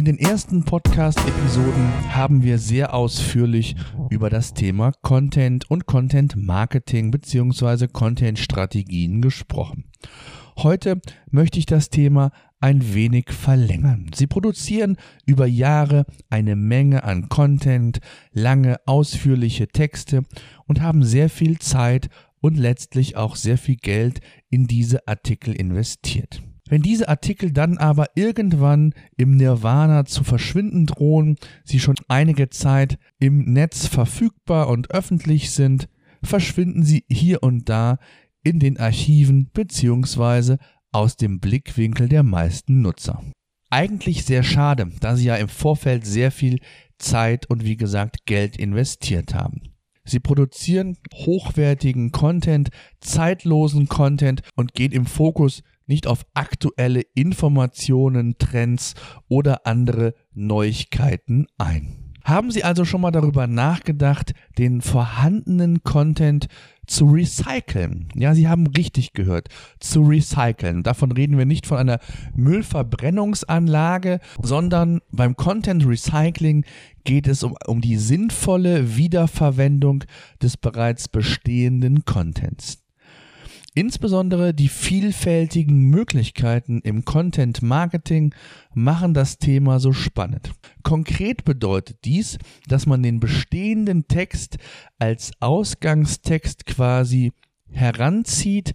In den ersten Podcast-Episoden haben wir sehr ausführlich über das Thema Content und Content Marketing bzw. Content Strategien gesprochen. Heute möchte ich das Thema ein wenig verlängern. Sie produzieren über Jahre eine Menge an Content, lange ausführliche Texte und haben sehr viel Zeit und letztlich auch sehr viel Geld in diese Artikel investiert. Wenn diese Artikel dann aber irgendwann im Nirvana zu verschwinden drohen, sie schon einige Zeit im Netz verfügbar und öffentlich sind, verschwinden sie hier und da in den Archiven bzw. aus dem Blickwinkel der meisten Nutzer. Eigentlich sehr schade, da sie ja im Vorfeld sehr viel Zeit und wie gesagt Geld investiert haben. Sie produzieren hochwertigen Content, zeitlosen Content und gehen im Fokus nicht auf aktuelle Informationen, Trends oder andere Neuigkeiten ein. Haben Sie also schon mal darüber nachgedacht, den vorhandenen Content zu recyceln? Ja, Sie haben richtig gehört, zu recyceln. Davon reden wir nicht von einer Müllverbrennungsanlage, sondern beim Content Recycling geht es um, um die sinnvolle Wiederverwendung des bereits bestehenden Contents. Insbesondere die vielfältigen Möglichkeiten im Content Marketing machen das Thema so spannend. Konkret bedeutet dies, dass man den bestehenden Text als Ausgangstext quasi heranzieht,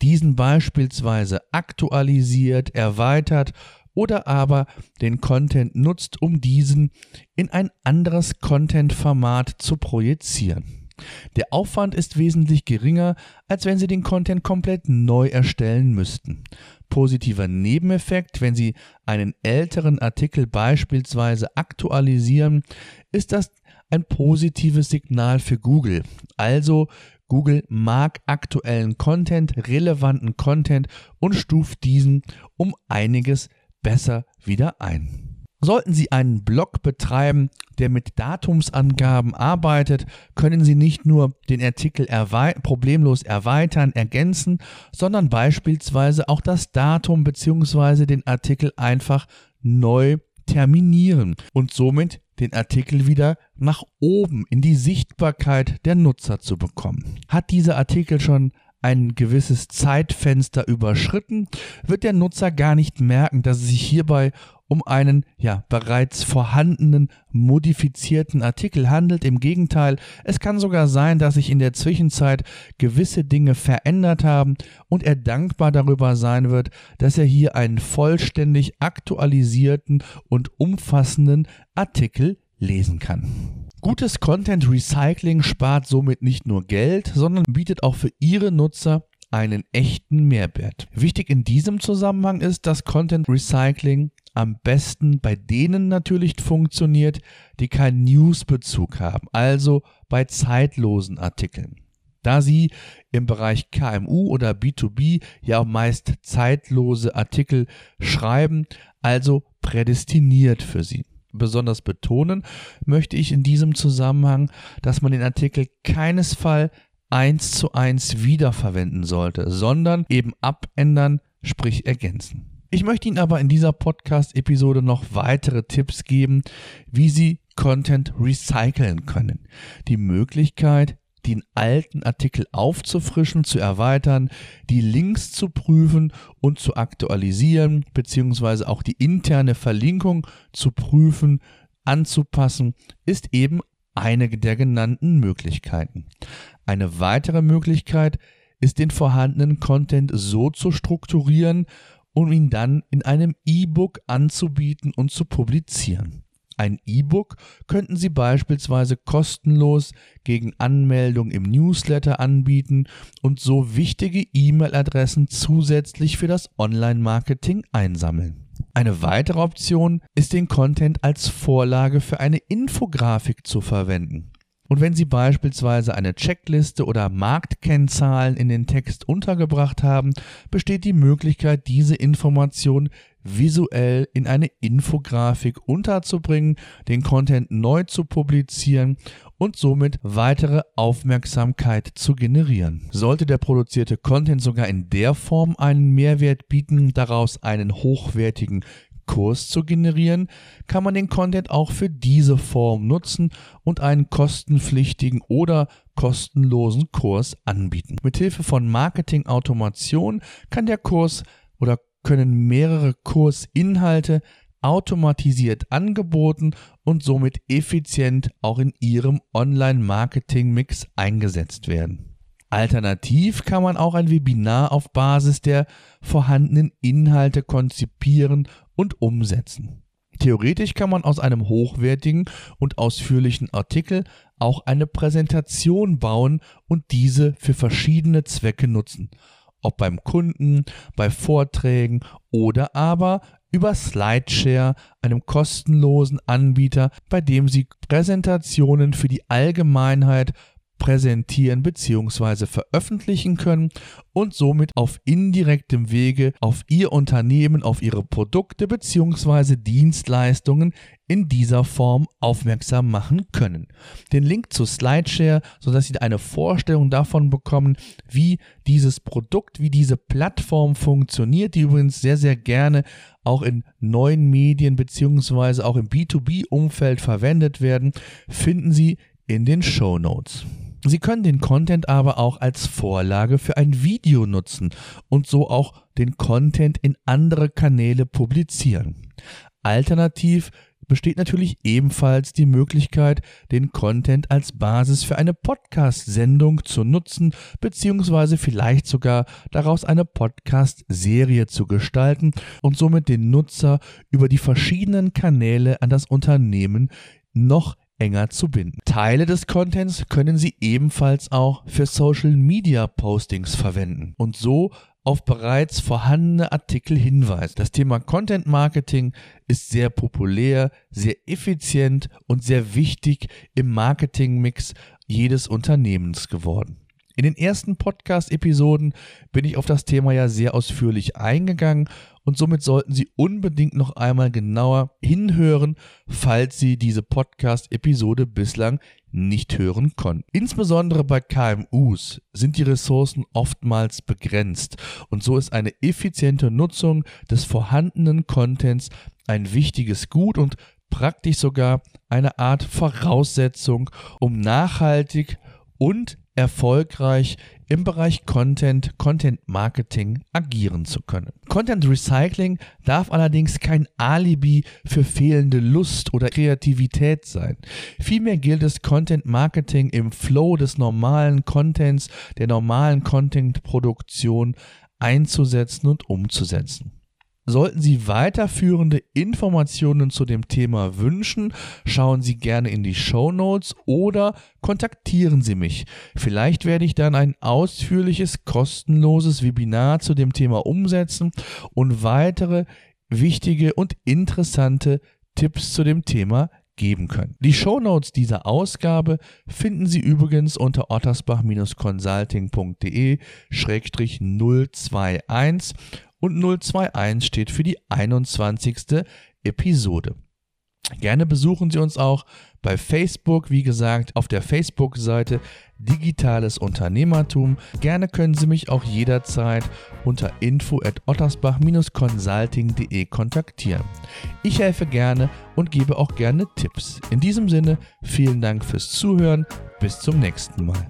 diesen beispielsweise aktualisiert, erweitert oder aber den Content nutzt, um diesen in ein anderes Content-Format zu projizieren. Der Aufwand ist wesentlich geringer, als wenn Sie den Content komplett neu erstellen müssten. Positiver Nebeneffekt, wenn Sie einen älteren Artikel beispielsweise aktualisieren, ist das ein positives Signal für Google. Also Google mag aktuellen Content, relevanten Content und stuft diesen um einiges besser wieder ein. Sollten Sie einen Blog betreiben, der mit Datumsangaben arbeitet, können Sie nicht nur den Artikel erwei problemlos erweitern, ergänzen, sondern beispielsweise auch das Datum bzw. den Artikel einfach neu terminieren und somit den Artikel wieder nach oben in die Sichtbarkeit der Nutzer zu bekommen. Hat dieser Artikel schon ein gewisses Zeitfenster überschritten, wird der Nutzer gar nicht merken, dass es sich hierbei um einen ja bereits vorhandenen modifizierten Artikel handelt. Im Gegenteil, es kann sogar sein, dass sich in der Zwischenzeit gewisse Dinge verändert haben und er dankbar darüber sein wird, dass er hier einen vollständig aktualisierten und umfassenden Artikel lesen kann. Gutes Content Recycling spart somit nicht nur Geld, sondern bietet auch für Ihre Nutzer einen echten Mehrwert. Wichtig in diesem Zusammenhang ist, dass Content Recycling am besten bei denen natürlich funktioniert, die keinen Newsbezug haben, also bei zeitlosen Artikeln. Da sie im Bereich KMU oder B2B ja auch meist zeitlose Artikel schreiben, also prädestiniert für sie. Besonders betonen möchte ich in diesem Zusammenhang, dass man den Artikel keinesfalls eins zu eins wiederverwenden sollte, sondern eben abändern, sprich ergänzen. Ich möchte Ihnen aber in dieser Podcast-Episode noch weitere Tipps geben, wie Sie Content recyceln können. Die Möglichkeit, den alten Artikel aufzufrischen, zu erweitern, die Links zu prüfen und zu aktualisieren, beziehungsweise auch die interne Verlinkung zu prüfen, anzupassen, ist eben eine der genannten Möglichkeiten. Eine weitere Möglichkeit ist den vorhandenen Content so zu strukturieren um ihn dann in einem E-Book anzubieten und zu publizieren. Ein E-Book könnten Sie beispielsweise kostenlos gegen Anmeldung im Newsletter anbieten und so wichtige E-Mail-Adressen zusätzlich für das Online-Marketing einsammeln. Eine weitere Option ist den Content als Vorlage für eine Infografik zu verwenden. Und wenn Sie beispielsweise eine Checkliste oder Marktkennzahlen in den Text untergebracht haben, besteht die Möglichkeit, diese Information visuell in eine Infografik unterzubringen, den Content neu zu publizieren und somit weitere Aufmerksamkeit zu generieren. Sollte der produzierte Content sogar in der Form einen Mehrwert bieten, daraus einen hochwertigen Kurs zu generieren, kann man den Content auch für diese Form nutzen und einen kostenpflichtigen oder kostenlosen Kurs anbieten. Mithilfe von Marketing-Automation kann der Kurs oder können mehrere Kursinhalte automatisiert angeboten und somit effizient auch in Ihrem Online-Marketing-Mix eingesetzt werden. Alternativ kann man auch ein Webinar auf Basis der vorhandenen Inhalte konzipieren und umsetzen. Theoretisch kann man aus einem hochwertigen und ausführlichen Artikel auch eine Präsentation bauen und diese für verschiedene Zwecke nutzen. Ob beim Kunden, bei Vorträgen oder aber über Slideshare, einem kostenlosen Anbieter, bei dem Sie Präsentationen für die Allgemeinheit präsentieren bzw. veröffentlichen können und somit auf indirektem Wege auf Ihr Unternehmen, auf Ihre Produkte bzw. Dienstleistungen in dieser Form aufmerksam machen können. Den Link zu Slideshare, sodass Sie eine Vorstellung davon bekommen, wie dieses Produkt, wie diese Plattform funktioniert, die übrigens sehr, sehr gerne auch in neuen Medien bzw. auch im B2B-Umfeld verwendet werden, finden Sie in den Show Notes. Sie können den Content aber auch als Vorlage für ein Video nutzen und so auch den Content in andere Kanäle publizieren. Alternativ besteht natürlich ebenfalls die Möglichkeit, den Content als Basis für eine Podcast-Sendung zu nutzen, beziehungsweise vielleicht sogar daraus eine Podcast-Serie zu gestalten und somit den Nutzer über die verschiedenen Kanäle an das Unternehmen noch enger zu binden. Teile des Contents können Sie ebenfalls auch für Social Media Postings verwenden und so auf bereits vorhandene Artikel hinweisen. Das Thema Content Marketing ist sehr populär, sehr effizient und sehr wichtig im Marketingmix jedes Unternehmens geworden. In den ersten Podcast-Episoden bin ich auf das Thema ja sehr ausführlich eingegangen und somit sollten Sie unbedingt noch einmal genauer hinhören, falls Sie diese Podcast-Episode bislang nicht hören konnten. Insbesondere bei KMUs sind die Ressourcen oftmals begrenzt und so ist eine effiziente Nutzung des vorhandenen Contents ein wichtiges Gut und praktisch sogar eine Art Voraussetzung, um nachhaltig und erfolgreich im Bereich Content, Content Marketing agieren zu können. Content Recycling darf allerdings kein Alibi für fehlende Lust oder Kreativität sein. Vielmehr gilt es, Content Marketing im Flow des normalen Contents, der normalen Content-Produktion einzusetzen und umzusetzen. Sollten Sie weiterführende Informationen zu dem Thema wünschen, schauen Sie gerne in die Show Notes oder kontaktieren Sie mich. Vielleicht werde ich dann ein ausführliches, kostenloses Webinar zu dem Thema umsetzen und weitere wichtige und interessante Tipps zu dem Thema geben können. Die Show Notes dieser Ausgabe finden Sie übrigens unter ottersbach-consulting.de-021 und 021 steht für die 21. Episode. Gerne besuchen Sie uns auch bei Facebook, wie gesagt, auf der Facebook-Seite Digitales Unternehmertum. Gerne können Sie mich auch jederzeit unter info at ottersbach-consulting.de kontaktieren. Ich helfe gerne und gebe auch gerne Tipps. In diesem Sinne, vielen Dank fürs Zuhören. Bis zum nächsten Mal.